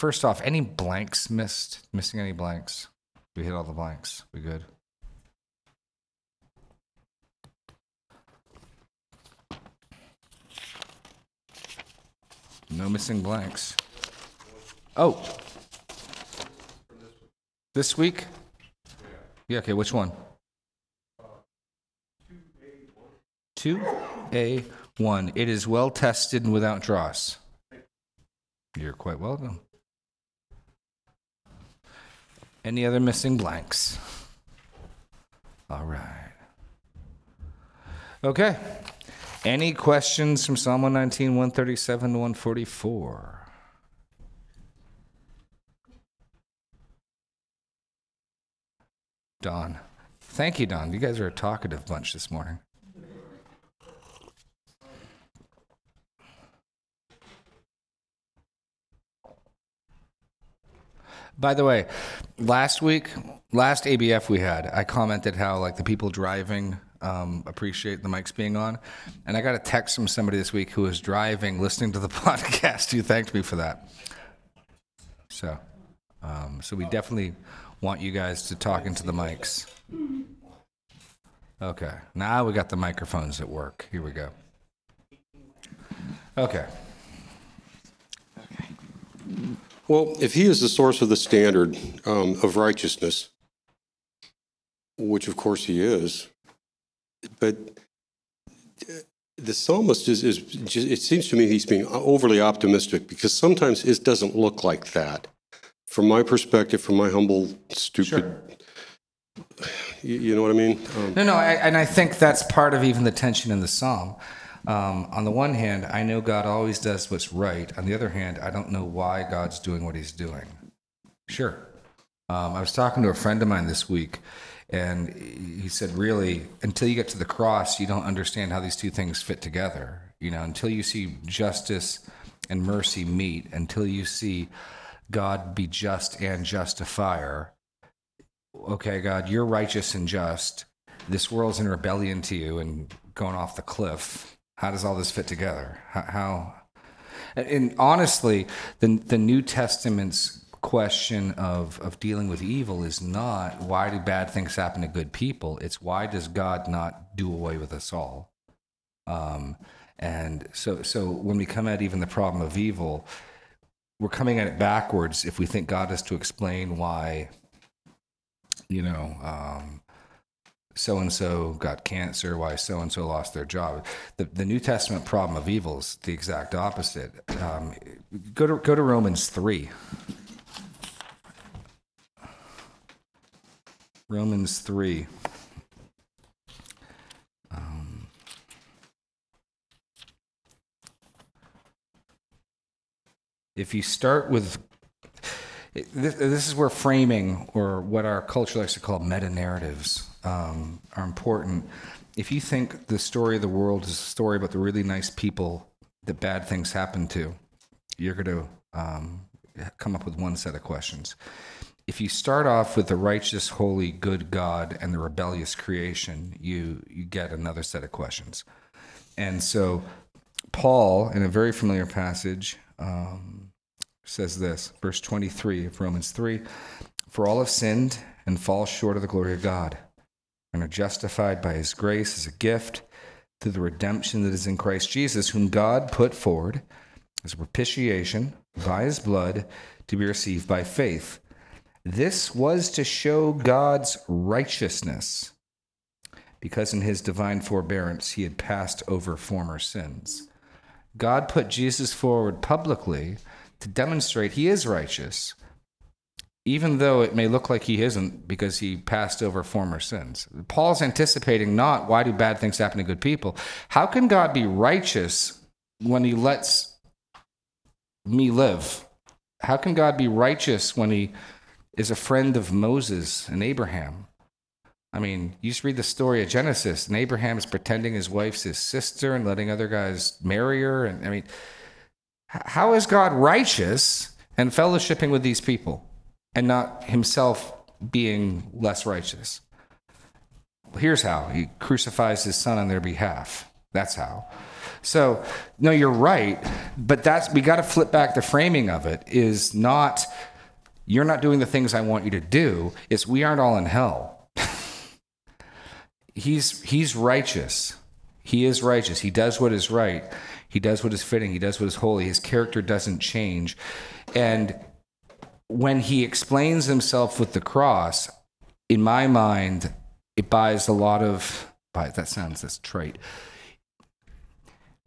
first off, any blanks missed? Missing any blanks? We hit all the blanks. We good? No missing blanks. Oh. This week? Yeah, okay, which one? 2A1. It is well tested and without dross. You're quite welcome. Any other missing blanks? All right. Okay. Any questions from Psalm 119, 137 to 144? Don. Thank you, Don. You guys are a talkative bunch this morning. By the way, last week, last ABF we had, I commented how like the people driving um, appreciate the mics being on, and I got a text from somebody this week who was driving, listening to the podcast, who thanked me for that. So, um, so we definitely want you guys to talk into the mics. Okay, now we got the microphones at work. Here we go. Okay. Okay. Well, if he is the source of the standard um, of righteousness, which of course he is, but the psalmist is, is just, it seems to me he's being overly optimistic because sometimes it doesn't look like that. From my perspective, from my humble, stupid, you, you know what I mean? Um, No, no, I, and I think that's part of even the tension in the psalm. Um, on the one hand, I know God always does what's right. On the other hand, I don't know why God's doing what He's doing. Sure. Um, I was talking to a friend of mine this week, and he said, really, until you get to the cross, you don't understand how these two things fit together. You know, until you see justice and mercy meet, until you see God be just and justifier, okay, God, you're righteous and just. This world's in rebellion to you and going off the cliff. How does all this fit together? How, how and honestly, the the New Testament's question of of dealing with evil is not why do bad things happen to good people. It's why does God not do away with us all? Um, and so so when we come at even the problem of evil, we're coming at it backwards if we think God has to explain why you know, um, so and so got cancer, why so and so lost their job. The, the New Testament problem of evil is the exact opposite. Um, go to go to Romans three. Romans three. Um, if you start with this, this is where framing, or what our culture likes to call meta narratives, um, are important. If you think the story of the world is a story about the really nice people that bad things happen to, you're going to um, come up with one set of questions. If you start off with the righteous, holy, good God and the rebellious creation, you you get another set of questions. And so, Paul, in a very familiar passage. Um, says this, verse 23 of Romans 3 For all have sinned and fall short of the glory of God, and are justified by his grace as a gift through the redemption that is in Christ Jesus, whom God put forward as a propitiation by his blood to be received by faith. This was to show God's righteousness, because in his divine forbearance he had passed over former sins. God put Jesus forward publicly to demonstrate he is righteous, even though it may look like he isn't because he passed over former sins. Paul's anticipating not why do bad things happen to good people? How can God be righteous when he lets me live? How can God be righteous when he is a friend of Moses and Abraham? I mean, you just read the story of Genesis, and Abraham is pretending his wife's his sister and letting other guys marry her. And I mean, how is God righteous and fellowshipping with these people and not himself being less righteous? Here's how He crucifies his son on their behalf. That's how. So, no, you're right, but that's we got to flip back the framing of it is not you're not doing the things I want you to do. It's we aren't all in hell. he's he's righteous. He is righteous. He does what is right. He does what is fitting. He does what is holy. His character doesn't change. And when he explains himself with the cross, in my mind, it buys a lot of that sounds that's trite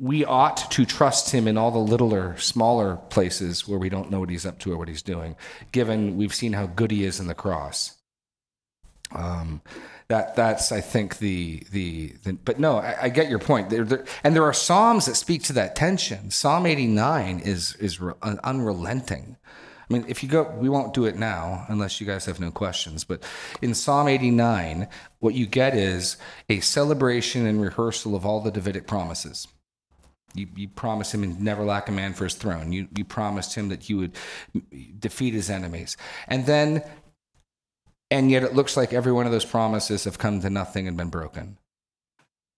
we ought to trust him in all the littler, smaller places where we don't know what he's up to or what he's doing, given we've seen how good he is in the cross. Um, that that's I think the the, the but no, I, I get your point. There, there, and there are psalms that speak to that tension. Psalm eighty nine is is re, unrelenting. I mean, if you go, we won't do it now unless you guys have no questions. But in Psalm 89, what you get is a celebration and rehearsal of all the Davidic promises. You, you promised him and never lack a man for his throne. You, you promised him that you would defeat his enemies. And then, and yet it looks like every one of those promises have come to nothing and been broken.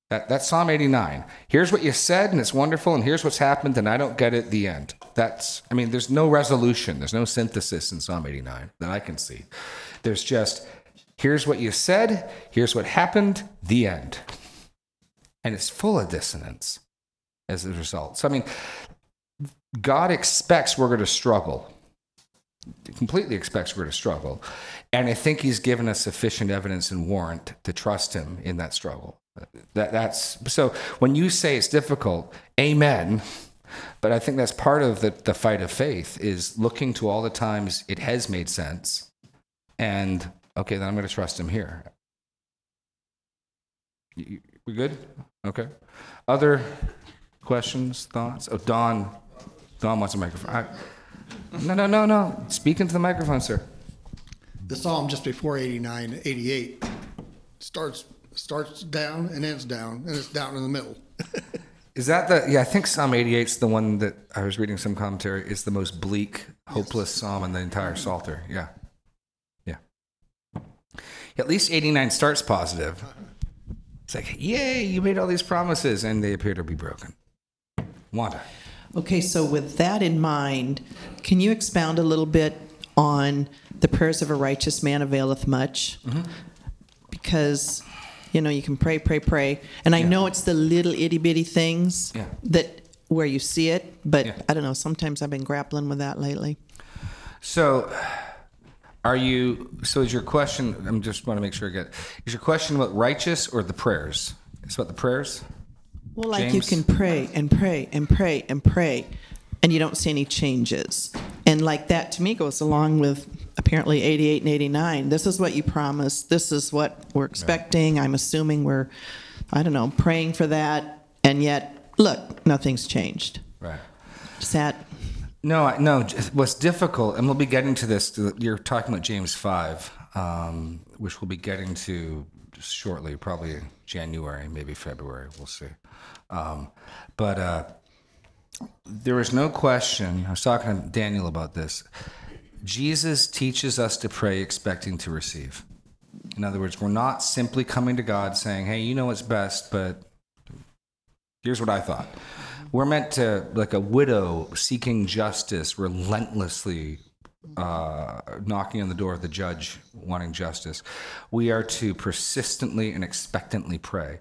That, that's Psalm 89. Here's what you said, and it's wonderful, and here's what's happened, and I don't get it, the end. That's, I mean, there's no resolution, there's no synthesis in Psalm 89 that I can see. There's just, here's what you said, here's what happened, the end. And it's full of dissonance as a result. So, I mean, God expects we're going to struggle. completely expects we're going to struggle. And I think he's given us sufficient evidence and warrant to trust him in that struggle. That, that's so when you say it's difficult, amen. But I think that's part of the, the fight of faith is looking to all the times it has made sense. And okay, then I'm going to trust him here. We good? Okay. Other questions, thoughts? Oh, Don. Don wants a microphone. No, no, no, no. Speak into the microphone, sir. The psalm just before 89, 88 starts starts down and ends down, and it's down in the middle. is that the? Yeah, I think Psalm 88 is the one that I was reading some commentary. Is the most bleak, hopeless yes. psalm in the entire Psalter. Yeah, yeah. At least 89 starts positive. It's like, yay, you made all these promises, and they appear to be broken. Wanda. Okay, so with that in mind, can you expound a little bit on the prayers of a righteous man availeth much? Mm-hmm. Because, you know, you can pray, pray, pray. And I yeah. know it's the little itty bitty things yeah. that where you see it, but yeah. I don't know, sometimes I've been grappling with that lately. So, are you, so is your question, I'm just want to make sure I get, is your question about righteous or the prayers? It's about the prayers? Well, like James? you can pray and pray and pray and pray, and you don't see any changes. And like that to me goes along with apparently 88 and 89. This is what you promised. This is what we're expecting. I'm assuming we're, I don't know, praying for that. And yet, look, nothing's changed. Right. That. No, no. What's difficult, and we'll be getting to this. You're talking about James five, um, which we'll be getting to shortly, probably January, maybe February. We'll see. Um, but uh, there is no question. I was talking to Daniel about this. Jesus teaches us to pray expecting to receive. In other words, we're not simply coming to God saying, hey, you know what's best, but here's what I thought. We're meant to, like a widow seeking justice, relentlessly uh, knocking on the door of the judge wanting justice. We are to persistently and expectantly pray.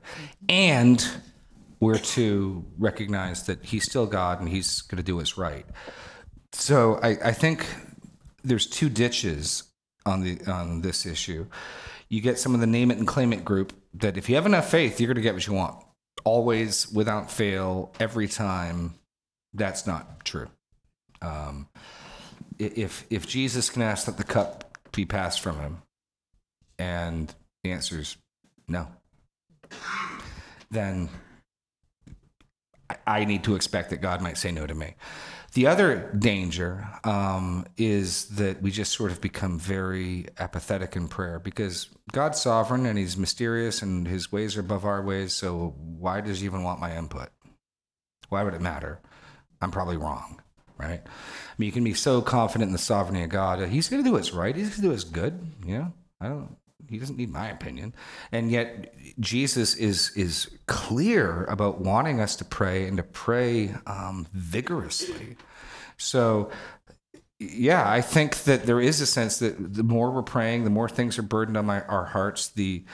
And we're to recognize that he's still God and he's going to do what's right. So I, I think there's two ditches on the on this issue. You get some of the name it and claim it group that if you have enough faith, you're going to get what you want. Always, without fail, every time. That's not true. Um, if if Jesus can ask that the cup be passed from him, and the answer is no, then I need to expect that God might say no to me. The other danger um, is that we just sort of become very apathetic in prayer because God's sovereign and He's mysterious and His ways are above our ways. So why does He even want my input? Why would it matter? I'm probably wrong, right? I mean, you can be so confident in the sovereignty of God. He's going to do what's right. He's going to do what's good. Know, I don't. He doesn't need my opinion. And yet, Jesus is is clear about wanting us to pray and to pray um, vigorously. So, yeah, I think that there is a sense that the more we're praying, the more things are burdened on my, our hearts, the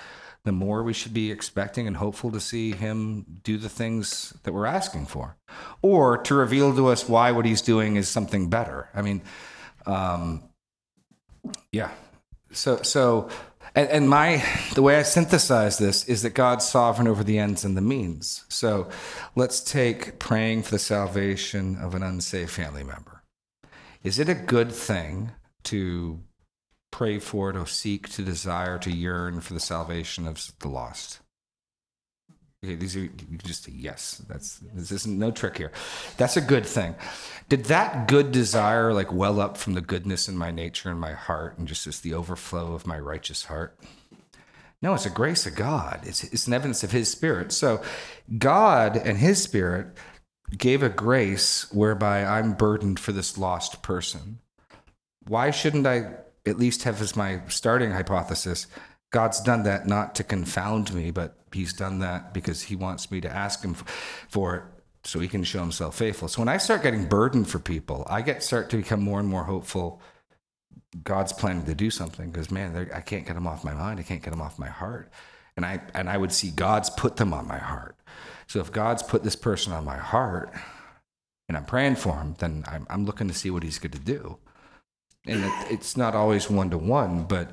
the more we should be expecting and hopeful to see him do the things that we're asking for, or to reveal to us why what he's doing is something better. I mean, um, yeah. So so. And, and my the way I synthesize this is that God's sovereign over the ends and the means. So let's take praying for the salvation of an unsaved family member. Is it a good thing to pray for, to seek, to desire, to yearn for the salvation of the lost? Okay, these are just say yes. That's this isn't no trick here. That's a good thing. Did that good desire like well up from the goodness in my nature and my heart, and just as the overflow of my righteous heart? No, it's a grace of God. It's, it's an evidence of His Spirit. So, God and His Spirit gave a grace whereby I'm burdened for this lost person. Why shouldn't I at least have as my starting hypothesis? God's done that not to confound me, but He's done that because He wants me to ask Him for it so He can show Himself faithful. So when I start getting burdened for people, I get start to become more and more hopeful. God's planning to do something because man, I can't get them off my mind. I can't get them off my heart, and I and I would see God's put them on my heart. So if God's put this person on my heart, and I'm praying for him, then I'm, I'm looking to see what He's going to do. And it, it's not always one to one, but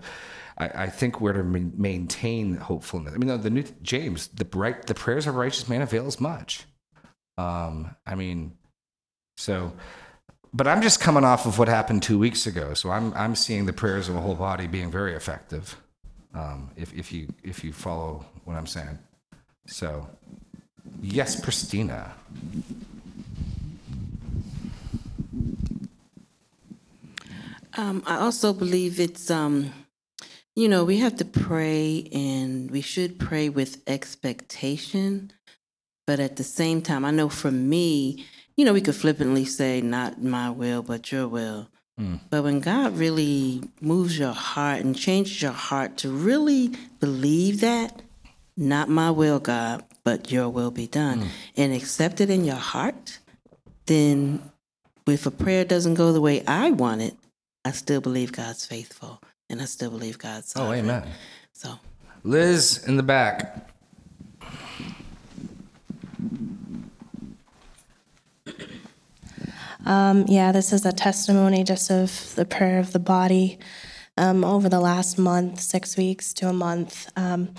I, I think we're to maintain hopefulness. I mean, the new James, the right, the prayers of a righteous man avails much. Um, I mean, so, but I'm just coming off of what happened two weeks ago, so I'm I'm seeing the prayers of a whole body being very effective. Um, if if you if you follow what I'm saying, so yes, Christina. Um, I also believe it's, um, you know, we have to pray and we should pray with expectation. But at the same time, I know for me, you know, we could flippantly say, not my will, but your will. Mm. But when God really moves your heart and changes your heart to really believe that, not my will, God, but your will be done, and accept it in your heart, then if a prayer doesn't go the way I want it, I still believe God's faithful and I still believe God's Oh, sovereign. amen. So Liz in the back. Um, yeah, this is a testimony just of the prayer of the body um, over the last month, six weeks to a month, um,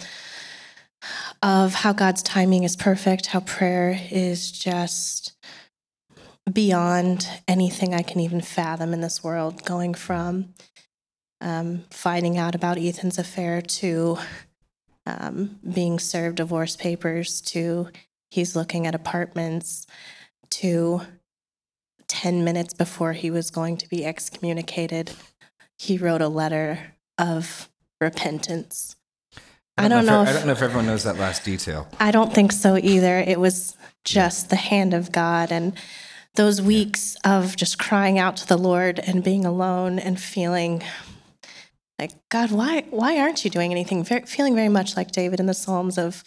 of how God's timing is perfect, how prayer is just beyond anything I can even fathom in this world, going from um, finding out about Ethan's affair to um, being served divorce papers to he's looking at apartments to 10 minutes before he was going to be excommunicated, he wrote a letter of repentance. I don't know if, I don't know if everyone knows that last detail. I don't think so either. It was just the hand of God and those weeks of just crying out to the Lord and being alone and feeling like God, why why aren't you doing anything? Very, feeling very much like David in the Psalms of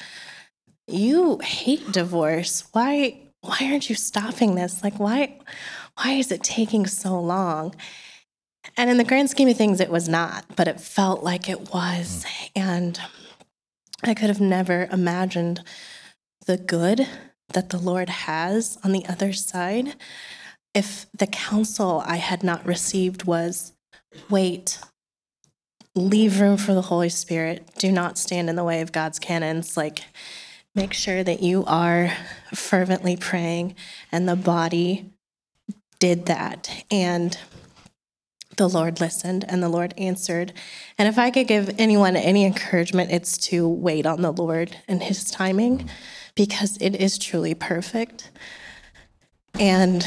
you hate divorce. Why why aren't you stopping this? Like why why is it taking so long? And in the grand scheme of things, it was not, but it felt like it was. Hmm. And I could have never imagined the good that the Lord has on the other side if the counsel I had not received was wait, leave room for the Holy Spirit, do not stand in the way of God's canons. Like, make sure that you are fervently praying, and the body did that. And the Lord listened and the Lord answered. And if I could give anyone any encouragement, it's to wait on the Lord and his timing because it is truly perfect. And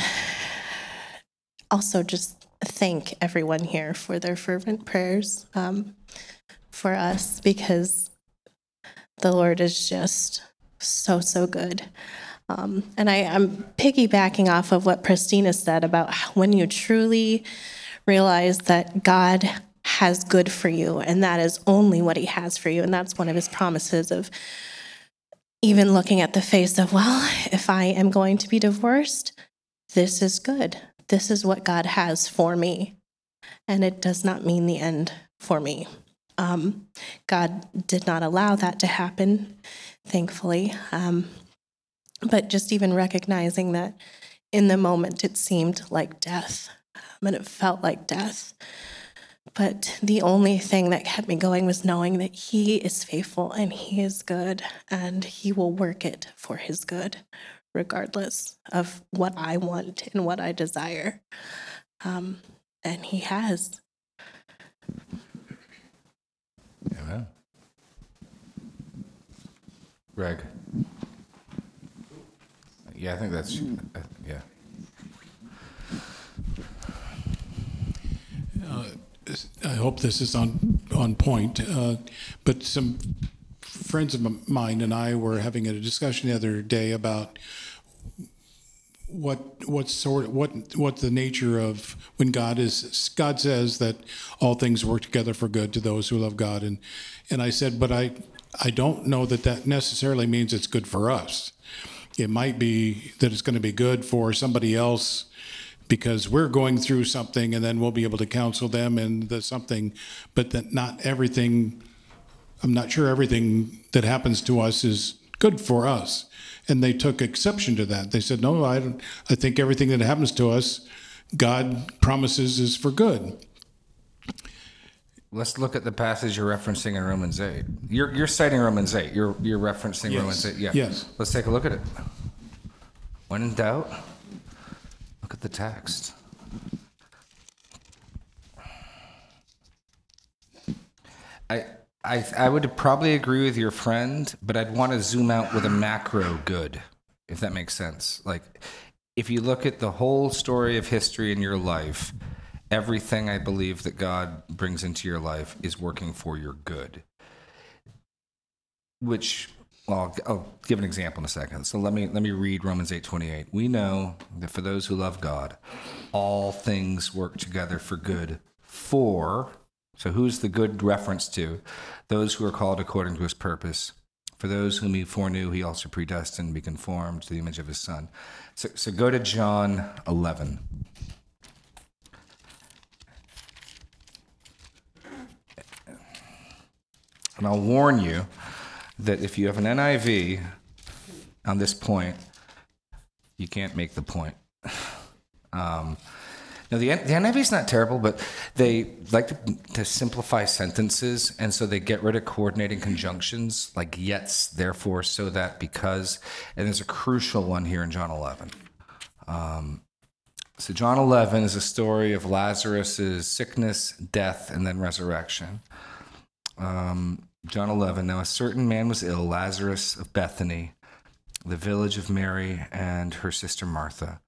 also just thank everyone here for their fervent prayers um, for us because the Lord is just so, so good. Um, and I, I'm piggybacking off of what Christina said about when you truly realize that God has good for you, and that is only what He has for you. And that's one of His promises of even looking at the face of, well, if I am going to be divorced, this is good. This is what God has for me. And it does not mean the end for me. Um, God did not allow that to happen, thankfully. Um, but just even recognizing that in the moment it seemed like death um, and it felt like death. But the only thing that kept me going was knowing that He is faithful and He is good and He will work it for His good, regardless of what I want and what I desire. Um, and He has. Amen. Greg. Yeah, I think that's uh, yeah. I hope this is on on point. Uh, but some friends of mine and I were having a discussion the other day about what what sort what what the nature of when God is God says that all things work together for good to those who love God and and I said but I I don't know that that necessarily means it's good for us. It might be that it's going to be good for somebody else because we're going through something and then we'll be able to counsel them and the something, but that not everything, I'm not sure everything that happens to us is good for us. And they took exception to that. They said, no, I, don't, I think everything that happens to us, God promises is for good. Let's look at the passage you're referencing in Romans 8. You're, you're citing Romans 8. You're, you're referencing Yes. Romans 8. Yeah. Yes. Let's take a look at it. When in doubt, look at the text. I, I, I would probably agree with your friend, but I'd want to zoom out with a macro good, if that makes sense. Like, if you look at the whole story of history in your life, everything I believe that God brings into your life is working for your good. Which, well, I'll, I'll give an example in a second. So let me let me read Romans eight twenty eight. We know that for those who love God, all things work together for good. For so who's the good reference to? Those who are called according to His purpose. For those whom He foreknew, He also predestined to be conformed to the image of His Son. So, so go to John eleven. And I'll warn you that if you have an NIV on this point, you can't make the point. Um, the, the NIV is not terrible, but they like to, to simplify sentences, and so they get rid of coordinating conjunctions like yets, therefore, so that, because, and there's a crucial one here in John 11. Um, so, John 11 is a story of Lazarus's sickness, death, and then resurrection. Um, John 11. Now, a certain man was ill, Lazarus of Bethany, the village of Mary and her sister Martha.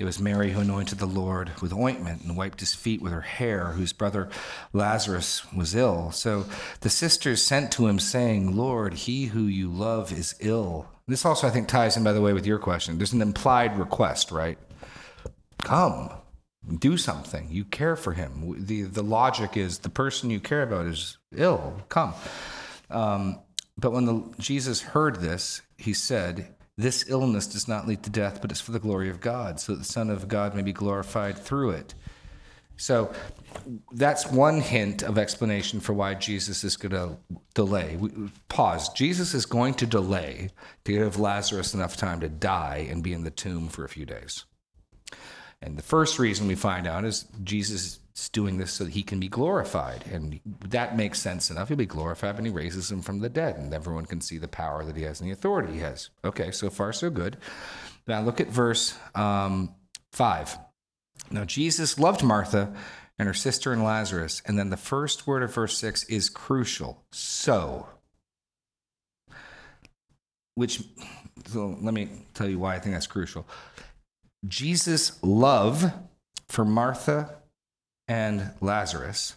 It was Mary who anointed the Lord with ointment and wiped his feet with her hair, whose brother Lazarus was ill. So the sisters sent to him, saying, Lord, he who you love is ill. This also, I think, ties in, by the way, with your question. There's an implied request, right? Come, do something. You care for him. The, the logic is the person you care about is ill. Come. Um, but when the, Jesus heard this, he said, This illness does not lead to death, but it's for the glory of God, so that the Son of God may be glorified through it. So that's one hint of explanation for why Jesus is going to delay. Pause. Jesus is going to delay to give Lazarus enough time to die and be in the tomb for a few days. And the first reason we find out is Jesus is doing this so that he can be glorified. And that makes sense enough. He'll be glorified when he raises him from the dead, and everyone can see the power that he has and the authority he has. Okay, so far, so good. Now look at verse um, 5. Now, Jesus loved Martha and her sister and Lazarus. And then the first word of verse 6 is crucial. So, which, so let me tell you why I think that's crucial. Jesus' love for Martha and Lazarus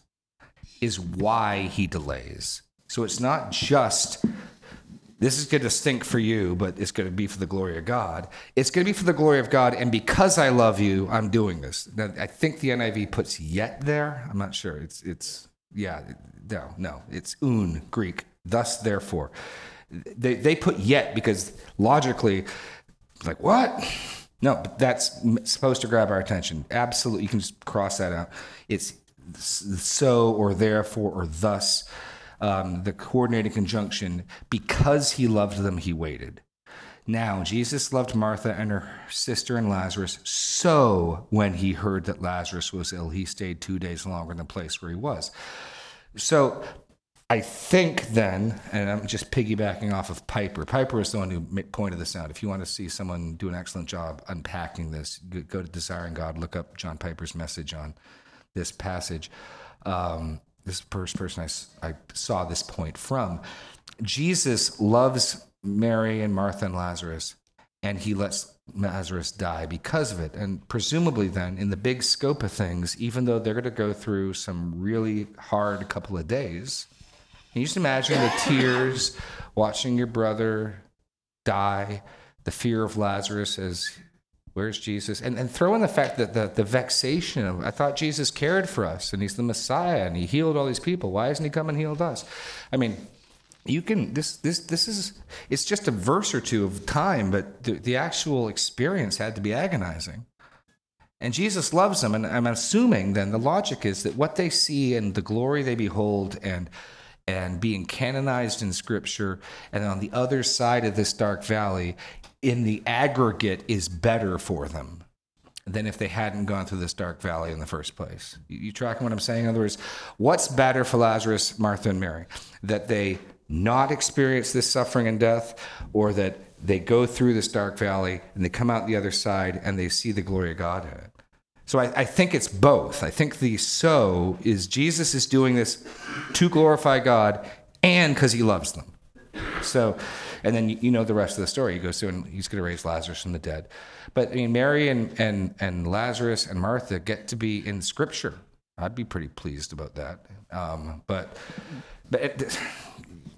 is why he delays. So it's not just this is going to stink for you, but it's going to be for the glory of God. It's going to be for the glory of God, and because I love you, I'm doing this. Now, I think the NIV puts yet there. I'm not sure. It's it's yeah, no, no, it's un Greek. Thus, therefore, they they put yet because logically, like what? No, but that's supposed to grab our attention. Absolutely, you can just cross that out. It's so or therefore or thus. Um, the coordinating conjunction because he loved them, he waited. Now, Jesus loved Martha and her sister and Lazarus. So, when he heard that Lazarus was ill, he stayed two days longer in the place where he was. So, I think then, and I'm just piggybacking off of Piper. Piper is the one who pointed this out. If you want to see someone do an excellent job unpacking this, go to Desiring God, look up John Piper's message on this passage. Um, this first person I saw this point from. Jesus loves Mary and Martha and Lazarus, and he lets Lazarus die because of it. And presumably, then, in the big scope of things, even though they're going to go through some really hard couple of days, can you just imagine the tears watching your brother die, the fear of Lazarus as where's Jesus? And, and throw in the fact that the, the vexation of, I thought Jesus cared for us and he's the Messiah and he healed all these people. Why hasn't he come and healed us? I mean, you can this this this is it's just a verse or two of time but the, the actual experience had to be agonizing and jesus loves them and i'm assuming then the logic is that what they see and the glory they behold and and being canonized in scripture and on the other side of this dark valley in the aggregate is better for them than if they hadn't gone through this dark valley in the first place. You, you tracking what I'm saying? In other words, what's better for Lazarus, Martha, and Mary? That they not experience this suffering and death, or that they go through this dark valley and they come out the other side and they see the glory of God in it. So I, I think it's both. I think the so is Jesus is doing this to glorify God and because he loves them. So, and then you, know the rest of the story. He goes through and he's going to raise Lazarus from the dead. But I mean, Mary and, and, and Lazarus and Martha get to be in Scripture. I'd be pretty pleased about that. Um, but but it,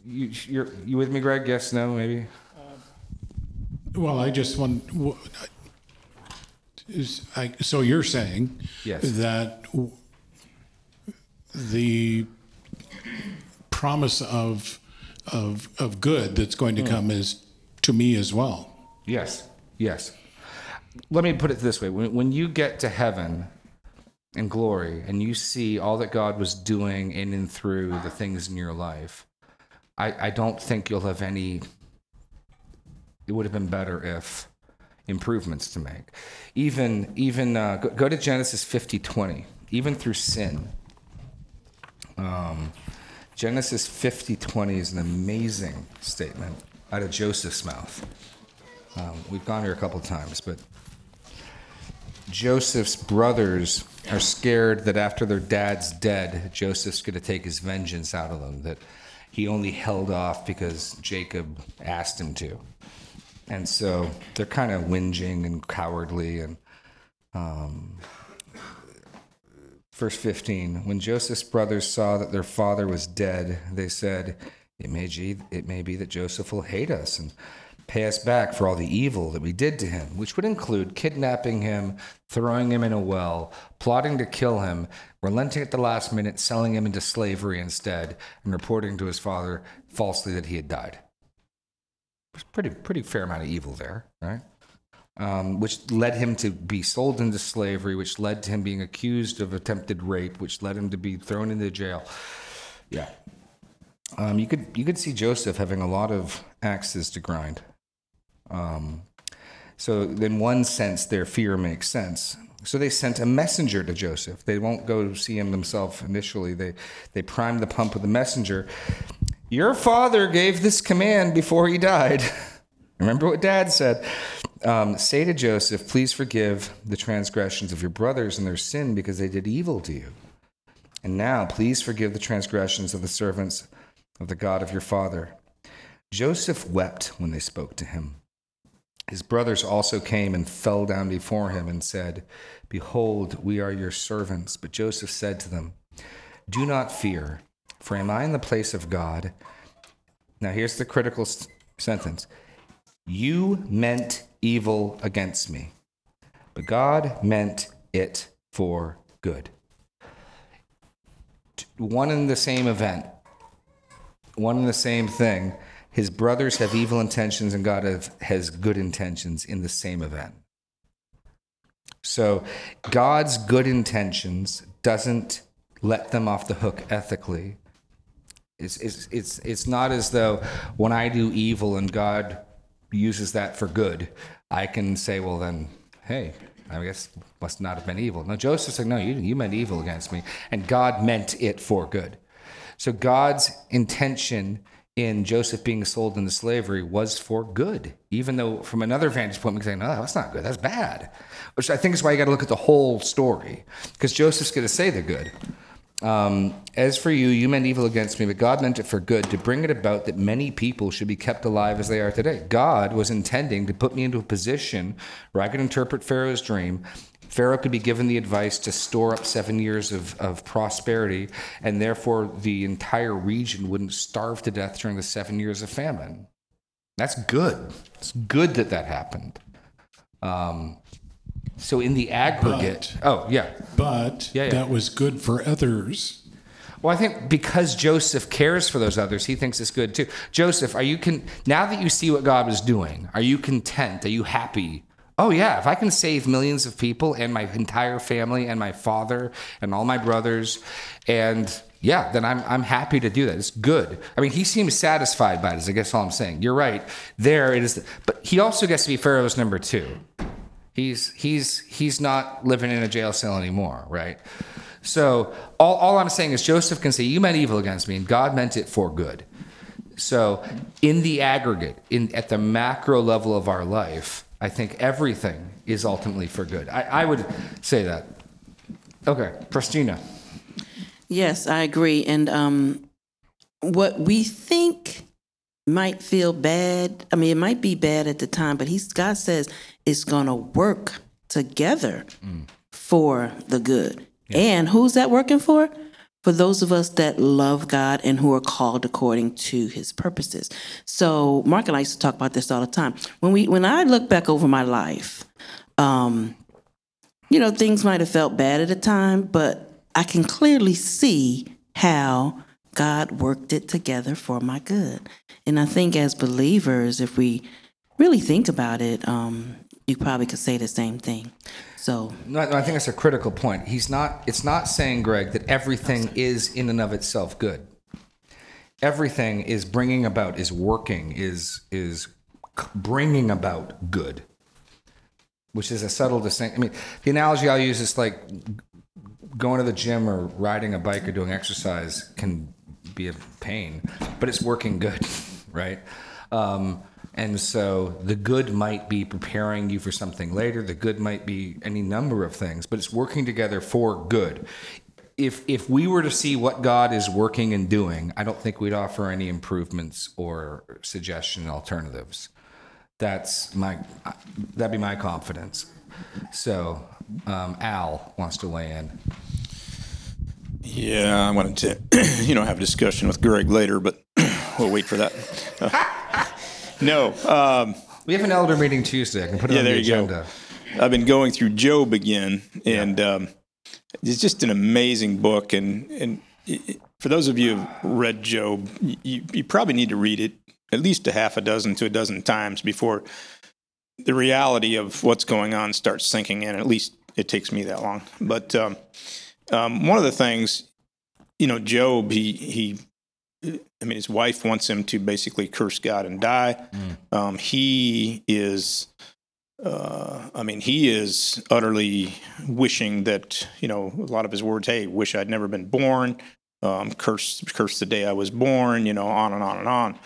you you're, you with me, Greg? Yes, no, maybe. Well, I just want, I, so you're saying Yes. that w- the promise of, of, of good that's going to Hmm. come is to me as well. Yes, yes. Let me put it this way: when, when you get to heaven and glory and you see all that God was doing in and through the things in your life, I, I don't think you'll have any. It would have been better if improvements to make. Even even uh, go, go to Genesis fifty twenty. Even through sin, um, Genesis fifty twenty is an amazing statement out of Joseph's mouth. Um, we've gone here a couple times, but Joseph's brothers are scared that after their dad's dead, Joseph's going to take his vengeance out of them, that he only held off because Jacob asked him to. And so they're kind of whinging and cowardly. And um, verse 15 When Joseph's brothers saw that their father was dead, they said, it may, ge- it may be that Joseph will hate us and pay us back for all the evil that we did to him, which would include kidnapping him, throwing him in a well, plotting to kill him, relenting at the last minute, selling him into slavery instead, and reporting to his father falsely that he had died. Pretty pretty fair amount of evil there, right? Um, which led him to be sold into slavery, which led to him being accused of attempted rape, which led him to be thrown into jail. Yeah, um, you could you could see Joseph having a lot of axes to grind. Um, so in one sense, their fear makes sense. So they sent a messenger to Joseph. They won't go see him themselves initially. They they primed the pump with a messenger. Your father gave this command before he died. Remember what Dad said. Um, say to Joseph, please forgive the transgressions of your brothers and their sin because they did evil to you. And now, please forgive the transgressions of the servants of the God of your father. Joseph wept when they spoke to him. His brothers also came and fell down before him and said, Behold, we are your servants. But Joseph said to them, Do not fear, for am I in the place of God? Now, here's the critical sentence You meant evil against me, but God meant it for good. one and the same event, one and the same thing. His brothers have evil intentions and God have, has good intentions in the same event. So God's good intentions doesn't let them off the hook ethically. It's, it's, it's, it's not as though when I do evil and God uses that for good, I can say, well, then, hey, I guess must not have been evil. No, Joseph said, no, you, you meant evil against me. And God meant it for good. So God's intention in Joseph being sold into slavery was for good, even though from another vantage point, we can say, no, that's not good, that's bad. Which I think is why you got to look at the whole story, because Joseph's going to say the good. Um, as for you, you meant evil against me, but God meant it for good, to bring it about that many people should be kept alive as they are today. God was intending to put me into a position where I could interpret Pharaoh's dream. Pharaoh could be given the advice to store up seven years of, of prosperity, and therefore the entire region wouldn't starve to death during the seven years of famine. That's good. It's good that that happened. Um, so in the aggregate, oh yeah, But Yeah, yeah. that was good for others. Well, I think because Joseph cares for those others, he thinks it's good too. Joseph, are you can now that you see what God is doing? Are you content? Are you happy? Oh yeah, if I can save millions of people and my entire family and my father and all my brothers, and yeah, then I'm I'm happy to do that. It's good. I mean, he seems satisfied by it. Is I guess all I'm saying. You're right. There it is. But he also gets to be Pharaoh's number two. He's he's he's not living in a jail cell anymore, right? So all, all I'm saying is Joseph can say, You meant evil against me, and God meant it for good. So in the aggregate, in at the macro level of our life, I think everything is ultimately for good. I, I would say that. Okay, Christina. Yes, I agree. And um, what we think might feel bad, I mean, it might be bad at the time, but he's, God says it's going to work together for the good. And who's that working for? For those of us that love God and who are called according to his purposes. So Mark and I used to talk about this all the time. When we when I look back over my life, um, you know, things might have felt bad at the time, but I can clearly see how God worked it together for my good. And I think as believers, if we really think about it, um, you probably could say the same thing. So, No, I think that's a critical point. He's not. It's not saying, Greg, that everything is in and of itself good. Everything is bringing about, is working, is is bringing about good, which is a subtle distinction. I mean, the analogy I'll use is like going to the gym or riding a bike or doing exercise can be a pain, but it's working good, right? Um, and so the good might be preparing you for something later. The good might be any number of things, but it's working together for good. If if we were to see what God is working and doing, I don't think we'd offer any improvements or suggestion alternatives. That's my that'd be my confidence. So um, Al wants to weigh in. Yeah, I wanted to, you know, have a discussion with Greg later, but we'll wait for that. Uh, no, um, We have an elder meeting Tuesday. I can put it Yeah, on the there you go. agenda. I've been going through Job again, and um, it's just an amazing book. And and it, for those of you who've read Job, you, you probably need to read it at least a half a dozen to a dozen times before the reality of what's going on starts sinking in. At least it takes me that long. But um, um, one of the things, you know, Job, he he. I mean, his wife wants him to basically curse God and die. Um, he is uh, I mean, he is utterly wishing that you know a lot of his words. Hey, wish I'd never been born. Um, curse, curse the day I was born. You know, on and on and on.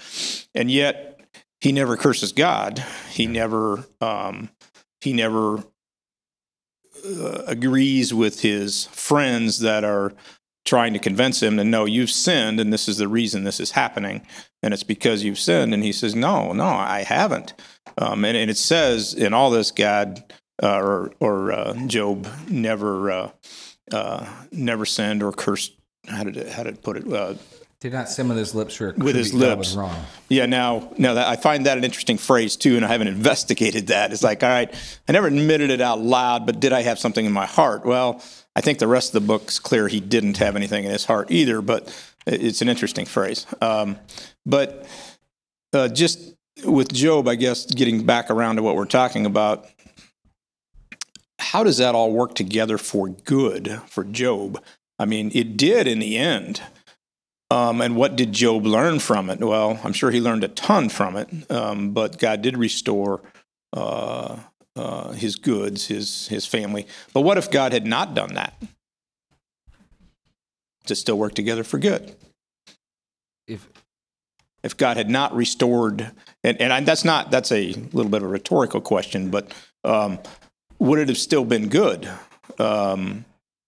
And yet, he never curses God. He never. Um, he never uh, agrees with his friends that are trying to convince him to no, you've sinned, and this is the reason this is happening, and it's because you've sinned. And he says, no, no, I haven't. Um, and, and it says in all this, God uh, or or uh, Job never uh, uh, never sinned or cursed. How did it, how did it put it? Uh, Did not sin with his lips or With his lips. was wrong. yeah, now now that I find that an interesting phrase too, and I haven't investigated that. It's like, all right, I never admitted it out loud, but did I have something in my heart? Well, I think the rest of the book's clear he didn't have anything in his heart either, but it's an interesting phrase. Um, but uh, just with Job, I guess, getting back around to what we're talking about, how does that all work together for good for Job? I mean, it did in the end. Um, and what did Job learn from it? Well, I'm sure he learned a ton from it, um, but God did restore uh, uh, his goods, his his family. But what if God had not done that? To still work together for good. If if God had not restored, and, and I, that's not that's a little bit of a rhetorical question, but um, would it have still been good? Um,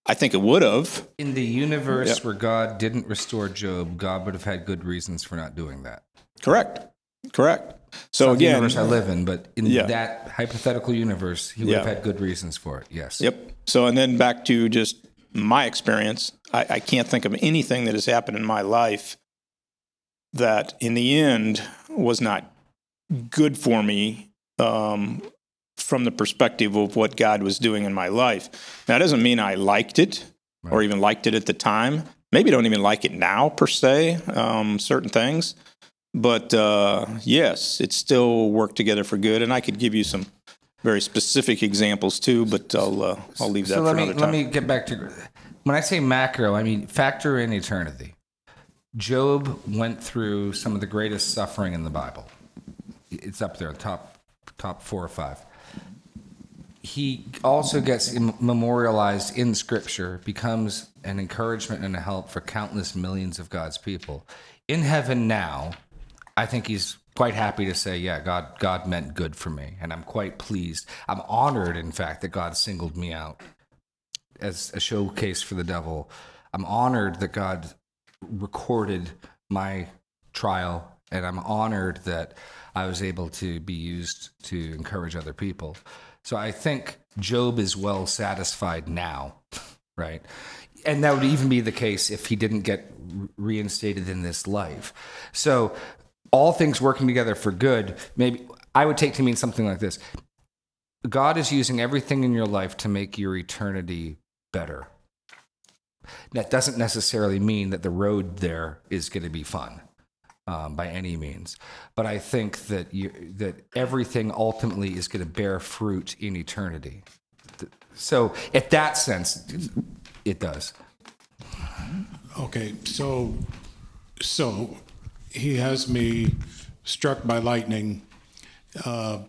I think it would have. in the universe Yep. where God didn't restore Job, God would have had good reasons for not doing that. Correct. Correct. So again, universe I live in, but in Yeah. that hypothetical universe, he would have had good reasons for it. Yes. Yep. So, and then back to just my experience, I, I can't think of anything that has happened in my life that in the end was not good for me um, from the perspective of what God was doing in my life. Now, that doesn't mean I liked it or even liked it at the time. Maybe don't even like it now, per se, um, certain things. But uh, yes, it still worked together for good. And I could give you some very specific examples too, but I'll uh, I'll leave that so for let me another let me get back to when I say macro, I mean factor in eternity. Job went through some of the greatest suffering in the Bible. It's up there, top top four or five. He also gets memorialized in Scripture, becomes an encouragement and a help for countless millions of God's people. In heaven now, I think he's quite happy to say, yeah, God, God meant good for me, and I'm quite pleased. I'm honored, in fact, that God singled me out as a showcase for the devil. I'm honored that God recorded my trial, and I'm honored that I was able to be used to encourage other people. So I think Job is well satisfied now, right? And that would even be the case if he didn't get reinstated in this life. So all things working together for good, maybe I would take to mean something like this God is using everything in your life to make your eternity better. That doesn't necessarily mean that the road there is going to be fun um, by any means, but I think that you, that everything ultimately is going to bear fruit in eternity. So, at that sense, it does. Okay, so, so he has me struck by lightning, uh,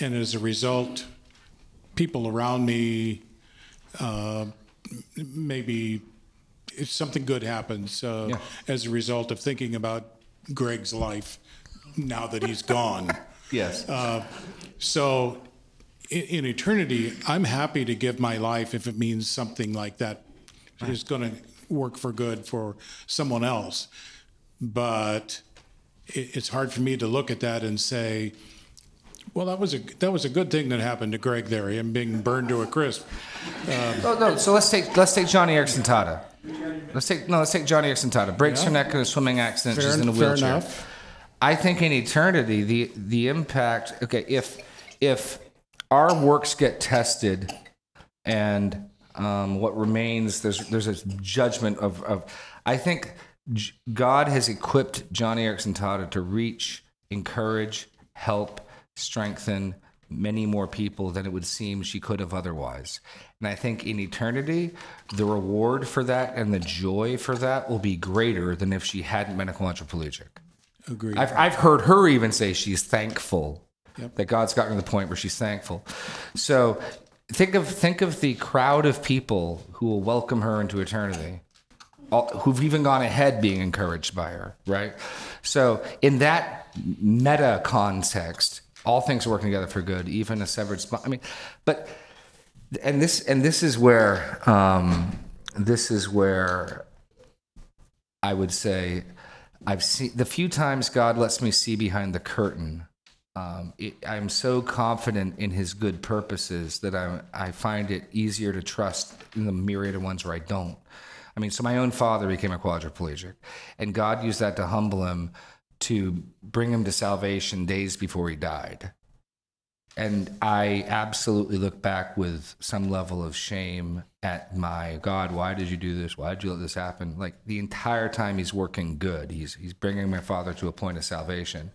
and as a result, people around me, uh, maybe if something good happens uh, Yeah. as a result of thinking about Greg's life now that he's gone. Yes. So, in, in eternity, I'm happy to give my life if it means something like that is going to work for good for someone else. But it, it's hard for me to look at that and say, "Well, that was a that was a good thing that happened to Greg there, him being burned to a crisp." Oh no! So let's take let's take Joni Eareckson Tada. Let's take no. Let's take Joni Eareckson Tada. Breaks her neck in a swimming accident. Fair- she's in a wheelchair. enough. I think in eternity, the the impact. Okay, if if our works get tested, and um, what remains, there's there's a judgment of of. I think God has equipped Joni Eareckson Tada to reach, encourage, help, strengthen many more people than it would seem she could have otherwise. And I think in eternity, the reward for that and the joy for that will be greater than if she hadn't been a quadriplegic. Agreed. I've, I've heard her even say she's thankful Yep. that God's gotten to the point where she's thankful. So think of think of the crowd of people who will welcome her into eternity, who've even gone ahead being encouraged by her, right? So in that meta context, all things are working together for good, even a severed spine. I mean, but and this and this is where um, this is where I would say I've seen the few times God lets me see behind the curtain. Um, it, I'm so confident in His good purposes that I I find it easier to trust in the myriad of ones where I don't. I mean, so my own father became a quadriplegic, and God used that to humble him, to bring him to salvation days before he died. and I absolutely look back with some level of shame at my God. Why did you do this? Why did you let this happen? Like the entire time he's working good. He's he's bringing my father to a point of salvation,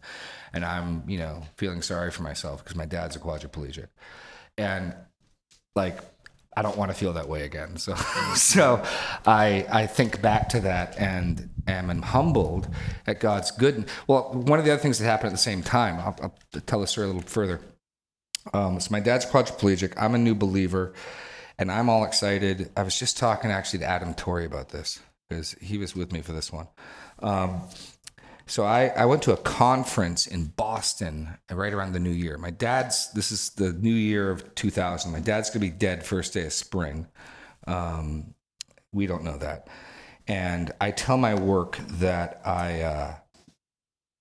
and I'm you know feeling sorry for myself because my dad's a quadriplegic, and like I don't want to feel that way again. So, so I I think back to that and am humbled at God's good. Well, one of the other things that happened at the same time, I'll, I'll tell the story a little further. Um, so my dad's quadriplegic. I'm a new believer, and I'm all excited. I was just talking actually to Adam Torrey about this because he was with me for this one. Um, so I, I went to a conference in Boston right around the new year. My dad's, this is the new year of 2000. My dad's going to be dead first day of spring. Um, we don't know that. And I tell my work that I, uh,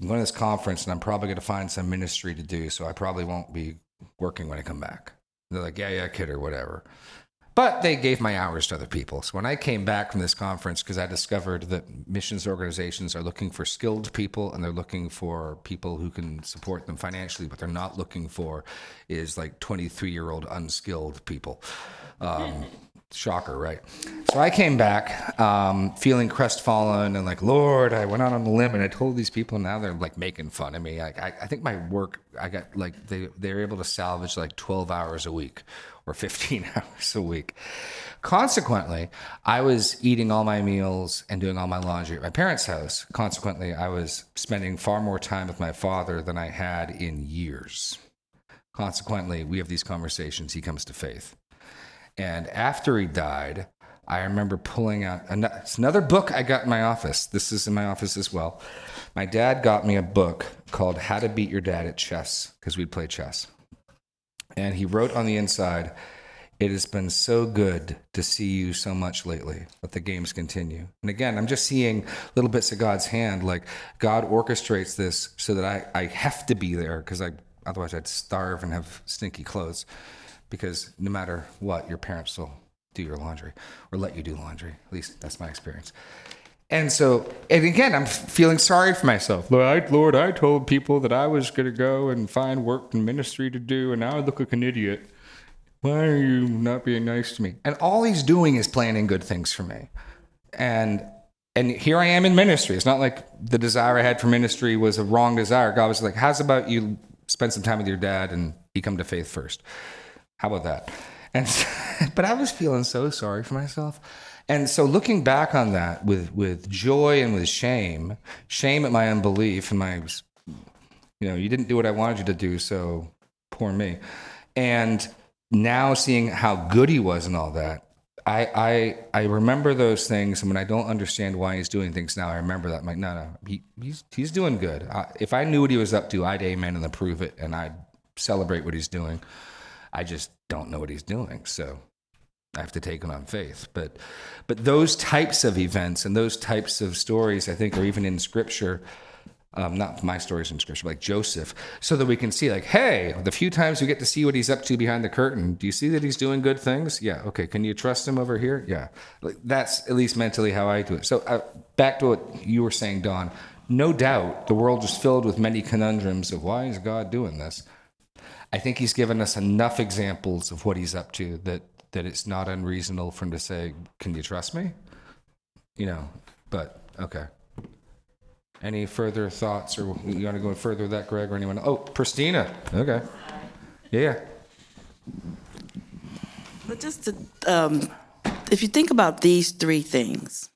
I'm going to this conference and I'm probably going to find some ministry to do. So I probably won't be working when I come back. They're like, yeah, yeah, kid, or whatever. But they gave my hours to other people. So when I came back from this conference, because I discovered that missions organizations are looking for skilled people and they're looking for people who can support them financially, what they're not looking for is like 23 year old unskilled people. Um, shocker, right? So I came back um, feeling crestfallen and like, Lord, I went out on a limb and I told these people, now they're like making fun of me. I, I, I think my work, I got like, they, they were able to salvage like 12 hours a week or 15 hours a week. Consequently, I was eating all my meals and doing all my laundry at my parents' house. Consequently, I was spending far more time with my father than I had in years. Consequently, we have these conversations. He comes to faith. And after he died, I remember pulling out another book I got in my office. This is in my office as well. My dad got me a book called How to Beat Your Dad at Chess because we'd play chess. And he wrote on the inside, It has been so good to see you so much lately. Let the games continue. And again, I'm just seeing little bits of God's hand. Like God orchestrates this so that I, I have to be there because I otherwise I'd starve and have stinky clothes. Because no matter what, your parents will do your laundry or let you do laundry. At least that's my experience. And so, and again, I'm feeling sorry for myself. Lord I, Lord, I told people that I was going to go and find work and ministry to do, and now I look like an idiot. Why are you not being nice to me? And all he's doing is planning good things for me. And and here I am in ministry. It's not like the desire I had for ministry was a wrong desire. God was like, "How's about you spend some time with your dad and he come to faith first? How about that?" And but I was feeling so sorry for myself. And so looking back on that with, with joy and with shame, shame at my unbelief and my, you know, you didn't do what I wanted you to do, so poor me. And now seeing how good he was and all that, I, I, I remember those things. And when I don't understand why he's doing things now, I remember that. I'm like, no, no, he, he's, he's doing good. I, if I knew what he was up to, I'd amen and approve it and I'd celebrate what he's doing. I just don't know what he's doing. So I have to take it on faith. But but those types of events and those types of stories, I think, are even in Scripture. Um, not my stories in Scripture, like Joseph, so that we can see, like, hey, the few times we get to see what he's up to behind the curtain, do you see that he's doing good things? Yeah. Okay. Can you trust him over here? Yeah. Like, that's at least mentally how I do it. So uh, back to what you were saying, Don. No doubt, the world is filled with many conundrums of why is God doing this. I think he's given us enough examples of what he's up to that that it's not unreasonable for him to say, "Can you trust me?" You know, but okay. Any further thoughts, or you want to go further with that, Greg, or anyone? Oh, Christina. Okay. Yeah. But just to, um, if you think about these three things,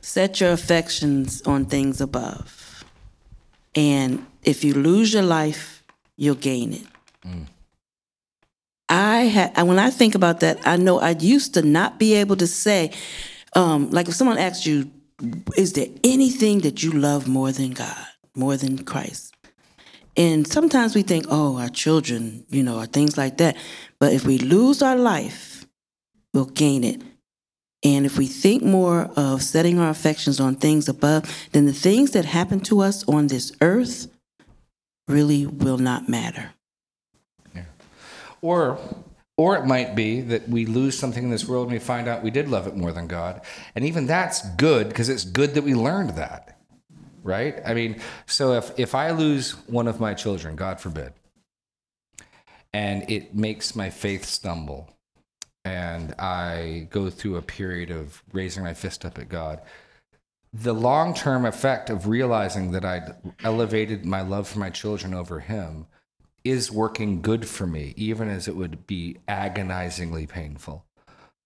set your affections on things above, and if you lose your life, you'll gain it. Mm. I had when I think about that, I know I used to not be able to say, um, like if someone asked you, "Is there anything that you love more than God, more than Christ?" And sometimes we think, "Oh, our children, you know, or things like that." But if we lose our life, we'll gain it. And if we think more of setting our affections on things above, then the things that happen to us on this earth really will not matter. Or or it might be that we lose something in this world and we find out we did love it more than God. And even that's good because it's good that we learned that. Right? I mean, so if if I lose one of my children, God forbid, and it makes my faith stumble. And I go through a period of raising my fist up at God. The long term effect of realizing that I'd elevated my love for my children over Him is working good for me, even as it would be agonizingly painful.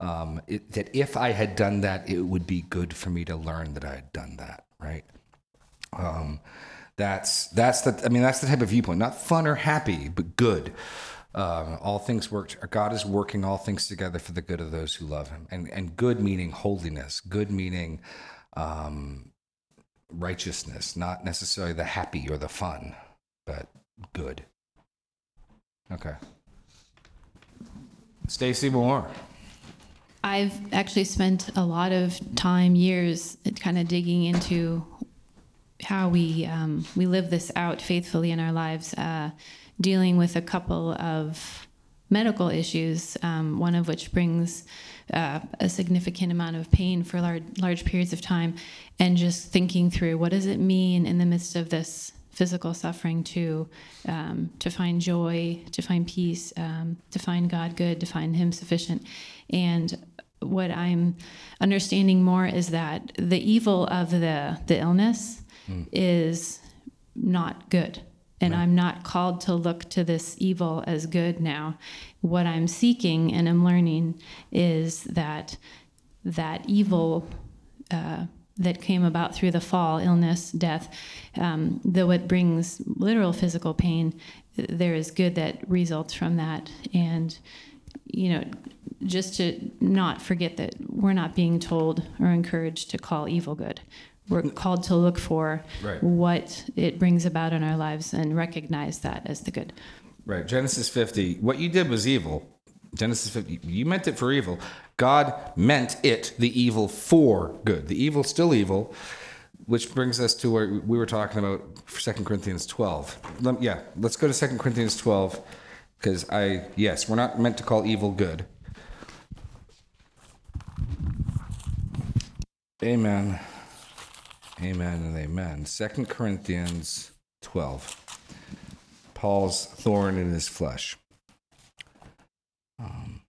Um, it, that if I had done that, it would be good for me to learn that I had done that, right? Um, that's that's the I mean that's the type of viewpoint, not fun or happy, but good. Um, all things work. God is working all things together for the good of those who love Him, and and good meaning holiness, good meaning um, righteousness, not necessarily the happy or the fun, but good. Okay. Stacy Moore. I've actually spent a lot of time, years, kind of digging into how we um, we live this out faithfully in our lives, uh, dealing with a couple of medical issues, um, one of which brings uh, a significant amount of pain for large, large periods of time, and just thinking through what does it mean in the midst of this physical suffering to um, to find joy, to find peace, um, to find God good, to find Him sufficient, and what I'm understanding more is that the evil of the the illness is not good. And I'm not called to look to this evil as good now. What I'm seeking and I'm learning is that that evil uh, that came about through the fall, illness, death, um, though it brings literal physical pain, there is good that results from that. And, you know, just to not forget that we're not being told or encouraged to call evil good. We're called to look for Right. what it brings about in our lives and recognize that as the good. Right. Genesis 50. What you did was evil. Genesis 50. You meant it for evil. God meant it, the evil, for good. The evil, still evil, which brings us to where we were talking about 2 Corinthians 12. Lem- yeah, let's go to 2 Corinthians 12 because I, yes, we're not meant to call evil good. Amen. Amen and amen. 2 Corinthians 12. Paul's thorn in his flesh. Um,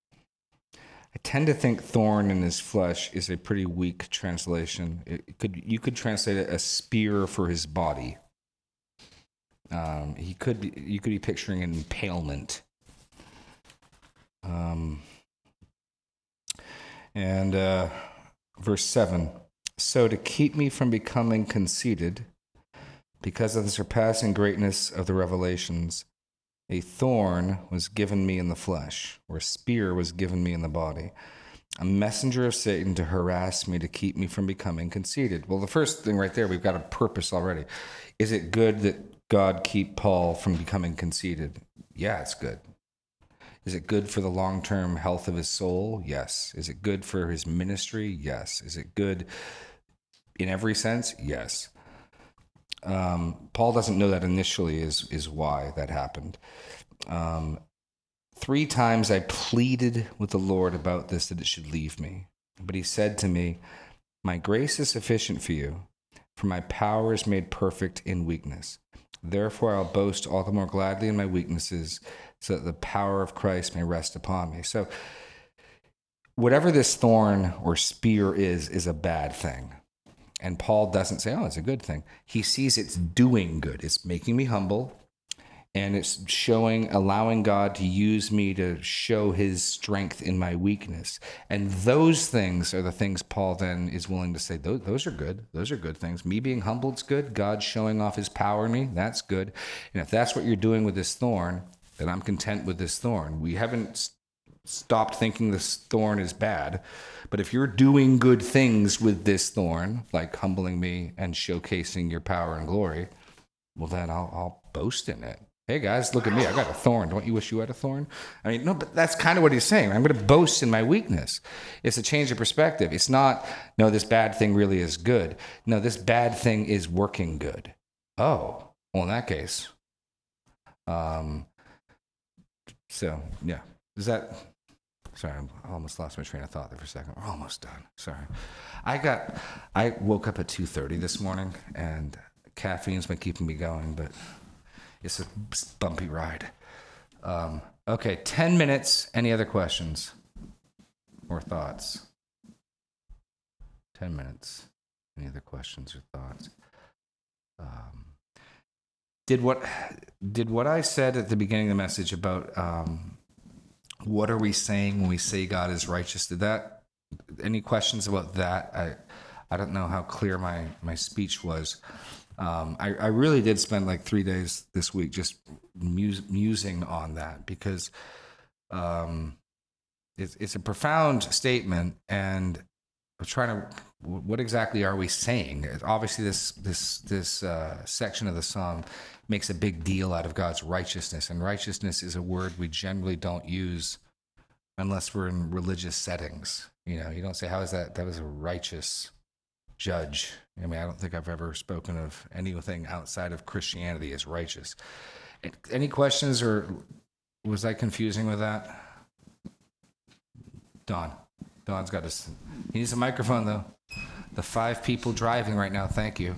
I tend to think thorn in his flesh is a pretty weak translation. It could you could translate it a spear for his body. Um, he could be you could be picturing an impalement. Um, and uh, verse seven. So to keep me from becoming conceited, because of the surpassing greatness of the revelations, a thorn was given me in the flesh, or a spear was given me in the body, a messenger of Satan to harass me, to keep me from becoming conceited. Well, the first thing right there, we've got a purpose already. Is it good that God keep Paul from becoming conceited? Yeah, it's good. Is it good for the long term health of his soul? Yes. Is it good for his ministry? Yes. Is it good in every sense? Yes. Um, Paul doesn't know that initially is is why that happened. Um, three times I pleaded with the Lord about this that it should leave me, but He said to me, "My grace is sufficient for you, for my power is made perfect in weakness. Therefore, I'll boast all the more gladly in my weaknesses, so that the power of Christ may rest upon me." So, whatever this thorn or spear is, is a bad thing. And Paul doesn't say, oh, it's a good thing. He sees it's doing good. It's making me humble and it's showing, allowing God to use me to show his strength in my weakness. And those things are the things Paul then is willing to say, those, those are good. Those are good things. Me being humbled's good. God showing off his power in me, that's good. And if that's what you're doing with this thorn, then I'm content with this thorn. We haven't stopped thinking this thorn is bad. But if you're doing good things with this thorn, like humbling me and showcasing your power and glory, well, then I'll, I'll boast in it. Hey guys, look at me. I got a thorn. Don't you wish you had a thorn? I mean, no, but that's kind of what he's saying. I'm going to boast in my weakness. It's a change of perspective. It's not, no, this bad thing really is good. No, this bad thing is working good. Oh, well, in that case, um, so yeah, is that Sorry, I almost lost my train of thought there for a second. We're almost done. Sorry. I got, I woke up at 2.30 this morning and caffeine's been keeping me going, but it's a bumpy ride. Um, Okay, 10 minutes. Any other questions or thoughts? 10 minutes. Any other questions or thoughts? Um, did what did what I said at the beginning of the message about um, what are we saying when we say God is righteous? Did that any questions about that? I I don't know how clear my my speech was. Um, I, I really did spend like three days this week just mus- musing on that because um, it's, it's a profound statement, and I'm trying to. What exactly are we saying? Obviously, this this this uh, section of the psalm makes a big deal out of God's righteousness, and righteousness is a word we generally don't use unless we're in religious settings. You know, you don't say, "How is that? That was a righteous judge." I mean, I don't think I've ever spoken of anything outside of Christianity as righteous. Any questions, or was I confusing with that? Don. Don's got his. He needs a microphone, though. The five people driving right now, thank you.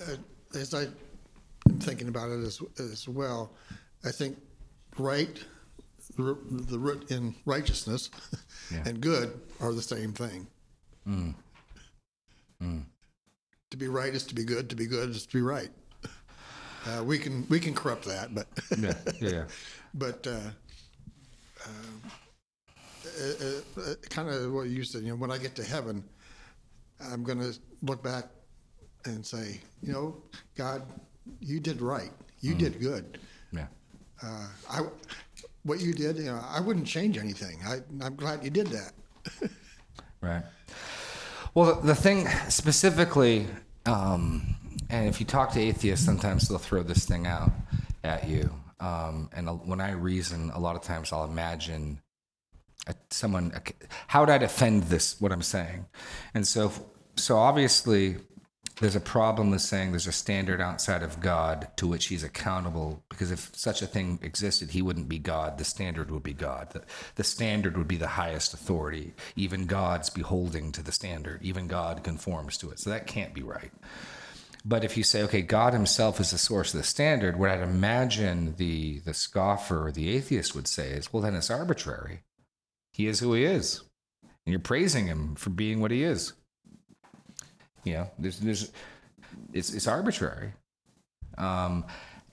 Uh, as I am thinking about it as, as well, I think right, the, the root in righteousness Yeah. and good are the same thing. Mm. To be right is to be good. To be good is to be right. Uh, we can we can corrupt that, but Yeah, yeah, yeah. but uh, uh, uh, kind of what you said. You know, when I get to heaven, I'm going to look back and say, you know, God, you did right. You did good. Yeah. Uh, I, what you did, you know, I wouldn't change anything. I, I'm glad you did that. Right. Well, the, the thing specifically, um, and if you talk to atheists, sometimes they'll throw this thing out at you. Um, and when I reason, a lot of times I'll imagine a, someone. A, how would I defend this? What I'm saying, and so, so obviously, there's a problem with saying there's a standard outside of God to which he's accountable because if such a thing existed, he wouldn't be God. The standard would be God. The, the standard would be the highest authority. Even God's beholding to the standard. Even God conforms to it. So that can't be right. But if you say, okay, God himself is the source of the standard, what I'd imagine the, the scoffer or the atheist would say is, well, then it's arbitrary. He is who he is. And you're praising him for being what he is. You know, there's, there's, it's, it's arbitrary. Um,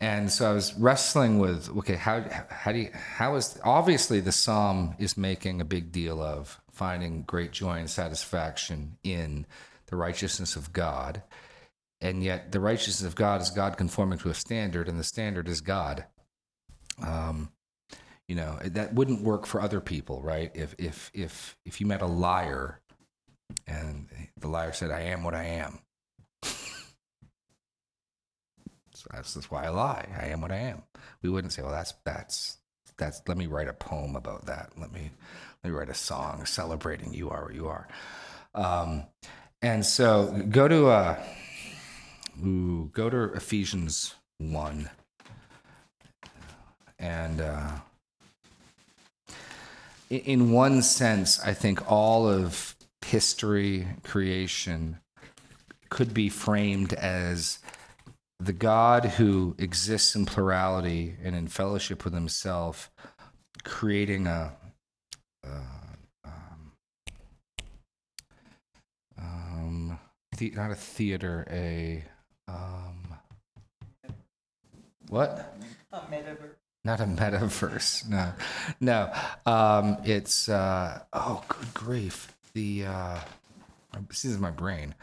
and so I was wrestling with, okay, how, how do you, how is, obviously the psalm is making a big deal of finding great joy and satisfaction in the righteousness of God. And yet the righteousness of God is God conforming to a standard, and the standard is God. Um, you know, that wouldn't work for other people, right? If, if, if, if you met a liar and the liar said, I am what I am. so that's, that's why I lie. I am what I am. We wouldn't say, well, that's, that's, that's, let me write a poem about that. Let me, let me write a song celebrating you are what you are. Um, and so go to, uh, ooh, go to Ephesians 1. And, uh, in- one sense, I think all of history, creation, could be framed as the God who exists in plurality and in fellowship with Himself, creating a. Uh, um, um, the, not a theater, a what? Not a metaverse. No, no. Um, it's uh, oh, good grief. The uh, this is my brain.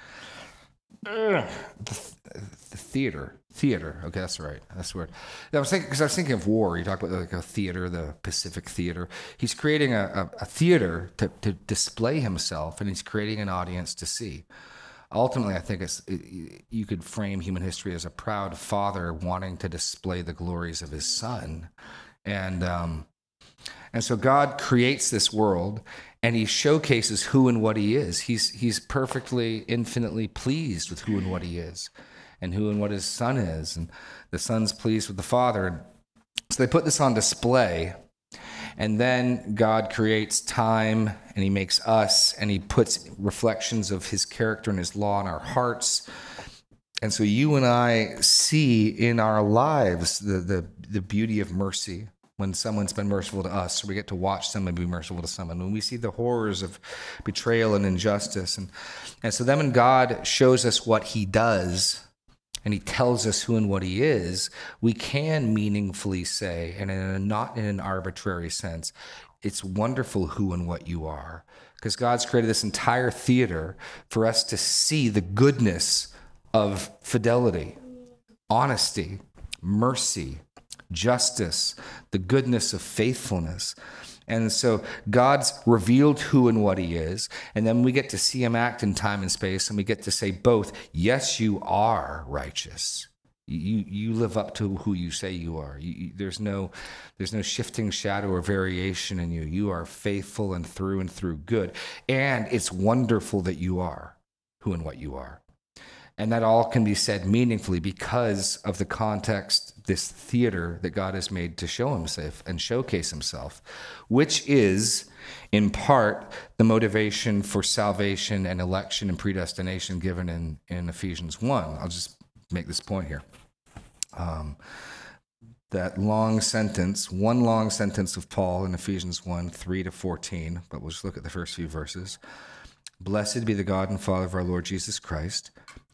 The, the theater, theater. Okay, that's right. That's the word. I was thinking because I was thinking of war. You talk about like a theater, the Pacific Theater. He's creating a, a, a theater to, to display himself, and he's creating an audience to see ultimately, I think it's it, you could frame human history as a proud father wanting to display the glories of his son, and um, and so God creates this world, and He showcases who and what He is. He's He's perfectly, infinitely pleased with who and what He is, and who and what His Son is, and the Son's pleased with the Father. So they put this on display. And then God creates time and He makes us and He puts reflections of His character and His law in our hearts. And so you and I see in our lives the, the, the beauty of mercy when someone's been merciful to us, or we get to watch someone be merciful to someone. When we see the horrors of betrayal and injustice. And, and so then when God shows us what he does, and he tells us who and what he is, we can meaningfully say, and in a, not in an arbitrary sense, it's wonderful who and what you are. Because God's created this entire theater for us to see the goodness of fidelity, honesty, mercy, justice, the goodness of faithfulness. And so God's revealed who and what he is. And then we get to see him act in time and space. And we get to say both, yes, you are righteous. You, you live up to who you say you are. You, you, there's no there's no shifting shadow or variation in you. You are faithful and through and through good. And it's wonderful that you are who and what you are. And that all can be said meaningfully because of the context, this theater that God has made to show himself and showcase himself, which is in part the motivation for salvation and election and predestination given in, in Ephesians 1. I'll just make this point here. Um, that long sentence, one long sentence of Paul in Ephesians 1 3 to 14, but we'll just look at the first few verses. Blessed be the God and Father of our Lord Jesus Christ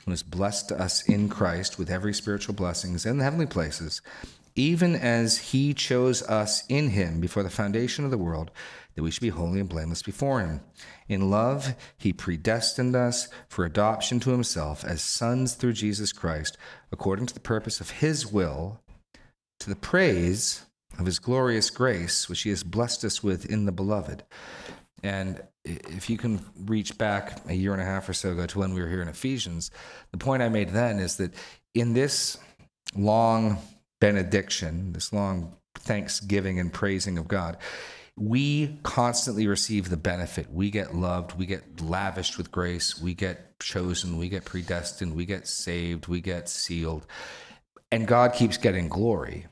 who has blessed us in Christ with every spiritual blessings in the heavenly places, even as he chose us in him before the foundation of the world, that we should be holy and blameless before him. In love, he predestined us for adoption to himself as sons through Jesus Christ, according to the purpose of his will, to the praise of his glorious grace, which he has blessed us with in the beloved. And if you can reach back a year and a half or so ago to when we were here in Ephesians, the point I made then is that in this long benediction, this long thanksgiving and praising of God, we constantly receive the benefit. We get loved, we get lavished with grace, we get chosen, we get predestined, we get saved, we get sealed. And God keeps getting glory.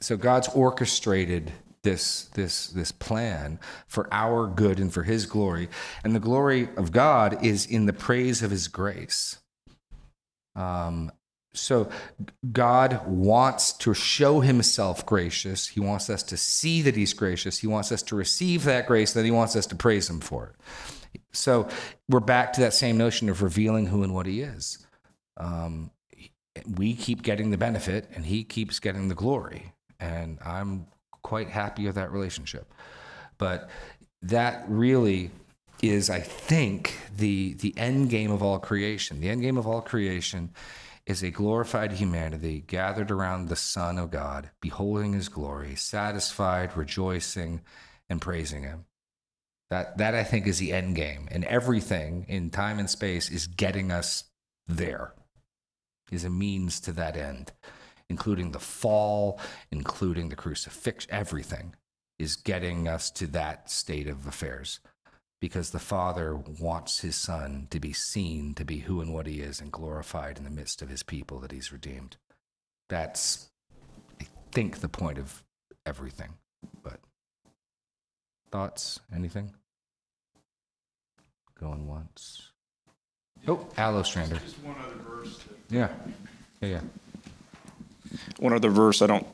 So God's orchestrated this this this plan for our good and for his glory. And the glory of god is in the praise of his grace. Um, so god wants to show himself gracious. He wants us to see that he's gracious. He wants us to receive that grace that he wants us to praise him for. It so we're back to that same notion of revealing who and what he is. Um, we keep getting the benefit and he keeps getting the glory. And i'm quite happy with that relationship. But that really is, I think, the the end game of all creation. The end game of all creation is a glorified humanity gathered around the Son of God, beholding his glory, satisfied, rejoicing, and praising him. That that I think is the end game. And everything in time and space is getting us there. Is a means to that end including the fall, including the crucifixion, everything is getting us to that state of affairs because the Father wants his Son to be seen to be who and what he is and glorified in the midst of his people that he's redeemed. That's, I think, the point of everything. But thoughts? Anything? Going once. Oh, Aloe Strander. Just one other verse. Yeah. Yeah, yeah one other verse I don't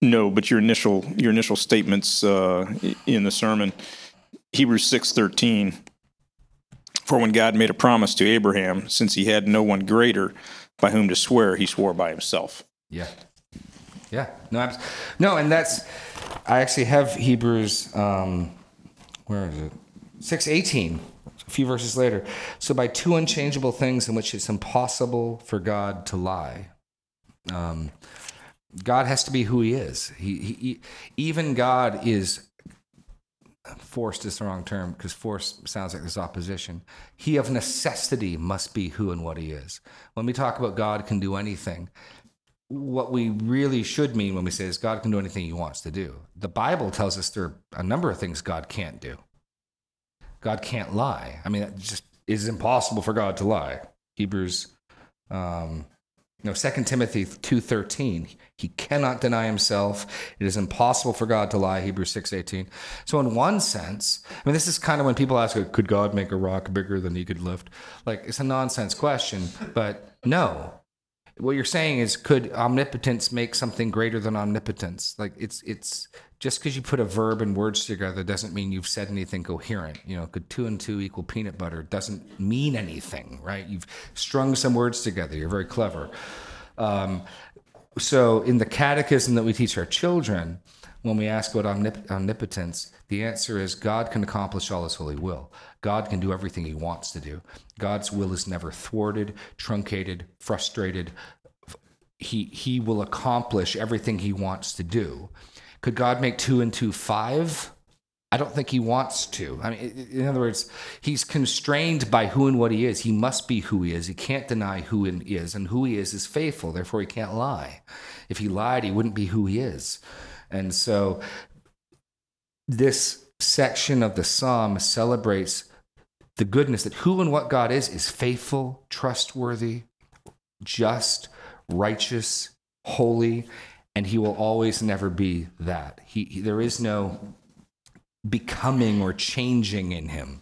know, but your initial your initial statements uh, in the sermon, Hebrews six thirteen. For when God made a promise to Abraham, since he had no one greater by whom to swear, he swore by himself. Yeah, yeah, no, I'm, no, and that's I actually have Hebrews. Um, where is it? Six eighteen. A few verses later. So by two unchangeable things in which it's impossible for God to lie. Um, God has to be who He is. He, he even God is forced is the wrong term because force sounds like there's opposition. He of necessity must be who and what He is. When we talk about God can do anything, what we really should mean when we say is God can do anything He wants to do. The Bible tells us there are a number of things God can't do. God can't lie. I mean, it just is impossible for God to lie. Hebrews um, No, 2 Timothy 2.13, he cannot deny himself. It is impossible for God to lie, Hebrews 6.18. So in one sense, I mean, this is kind of when people ask, could God make a rock bigger than he could lift? Like, it's a nonsense question, but no. What you're saying is, could omnipotence make something greater than omnipotence? Like, it's, it's just because you put a verb and words together doesn't mean you've said anything coherent. You know, could two and two equal peanut butter doesn't mean anything, right? You've strung some words together. You're very clever. Um, so, in the catechism that we teach our children, when we ask about omnip- omnipotence, the answer is God can accomplish all his holy will. God can do everything he wants to do. God's will is never thwarted, truncated, frustrated. He, he will accomplish everything he wants to do. Could God make two and two five? I don't think he wants to. I mean, in other words, he's constrained by who and what he is. He must be who he is. He can't deny who he is, and who he is is faithful. Therefore, he can't lie. If he lied, he wouldn't be who he is. And so, this section of the psalm celebrates the goodness that who and what God is is faithful, trustworthy, just, righteous, holy, and he will always never be that. He, he, there is no becoming or changing in him.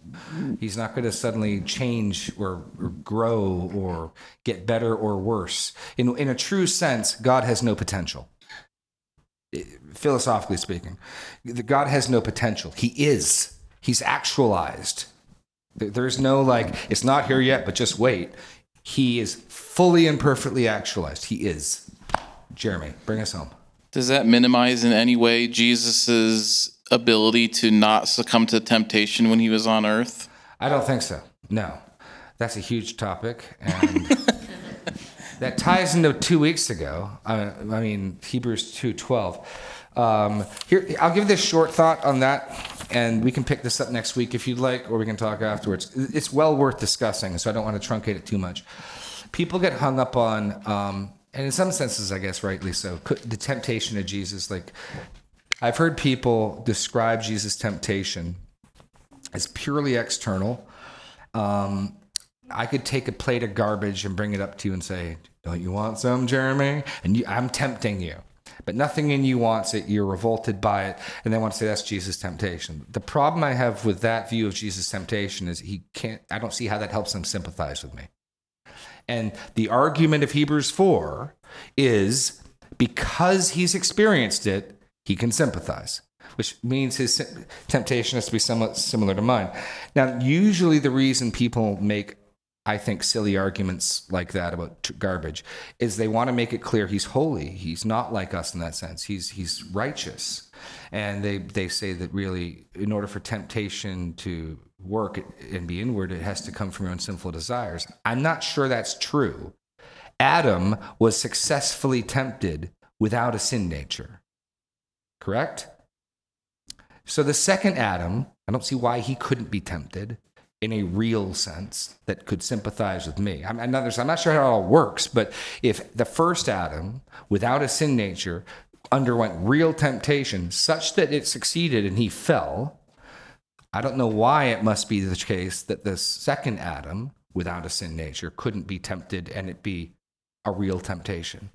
He's not going to suddenly change or, or, grow or get better or worse. In, in a true sense, God has no potential. Philosophically speaking, God has no potential. He is. He's actualized. There's no like, it's not here yet, but just wait. He is fully and perfectly actualized. He is. Jeremy, bring us home. Does that minimize in any way Jesus's ability to not succumb to temptation when he was on earth? I don't think so. No. That's a huge topic and that ties into 2 weeks ago. I, I mean Hebrews 2:12. Um, here I'll give this short thought on that and we can pick this up next week if you'd like or we can talk afterwards. It's well worth discussing, so I don't want to truncate it too much. People get hung up on um, and in some senses, I guess rightly so, the temptation of Jesus. Like, I've heard people describe Jesus' temptation as purely external. Um, I could take a plate of garbage and bring it up to you and say, "Don't you want some, Jeremy?" And you, I'm tempting you, but nothing in you wants it. You're revolted by it, and they want to say that's Jesus' temptation. The problem I have with that view of Jesus' temptation is he can't. I don't see how that helps him sympathize with me. And the argument of Hebrews 4 is because he's experienced it, he can sympathize, which means his temptation has to be somewhat similar to mine. Now, usually the reason people make I think silly arguments like that about garbage is they want to make it clear he's holy. He's not like us in that sense. He's he's righteous, and they they say that really, in order for temptation to work and be inward, it has to come from your own sinful desires. I'm not sure that's true. Adam was successfully tempted without a sin nature. Correct? So the second Adam, I don't see why he couldn't be tempted in a real sense that could sympathize with me. I'm, I'm not sure how it all works, but if the first Adam, without a sin nature, underwent real temptation such that it succeeded and he fell, I don't know why it must be the case that the second Adam, without a sin nature, couldn't be tempted and it be a real temptation.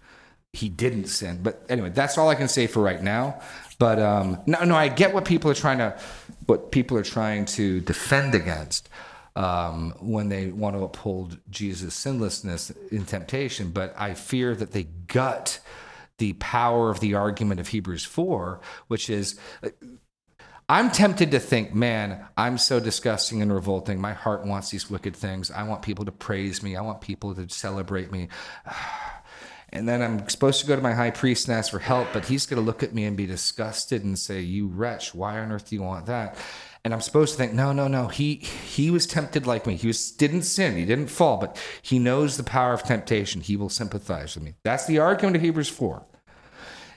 He didn't sin. But anyway, that's all I can say for right now. But um, no, no, I get what people are trying to, what people are trying to defend against um, when they want to uphold Jesus' sinlessness in temptation. But I fear that they gut the power of the argument of Hebrews 4, which is I'm tempted to think, man, I'm so disgusting and revolting. My heart wants these wicked things. I want people to praise me. I want people to celebrate me. And then I'm supposed to go to my high priest and ask for help, but he's going to look at me and be disgusted and say, "You wretch, why on earth do you want that?" And I'm supposed to think, "No, no, no. He he was tempted like me. He was didn't sin. He didn't fall, but he knows the power of temptation. He will sympathize with me." That's the argument of Hebrews 4.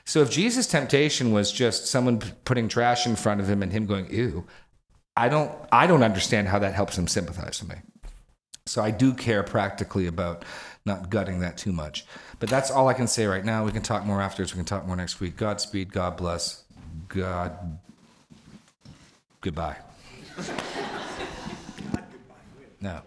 So if Jesus' temptation was just someone putting trash in front of him and him going, ew, I don't, I don't understand how that helps him sympathize with me. So I do care practically about not gutting that too much. But that's all I can say right now. We can talk more afterwards. We can talk more next week. Godspeed. God bless. God. Goodbye. no.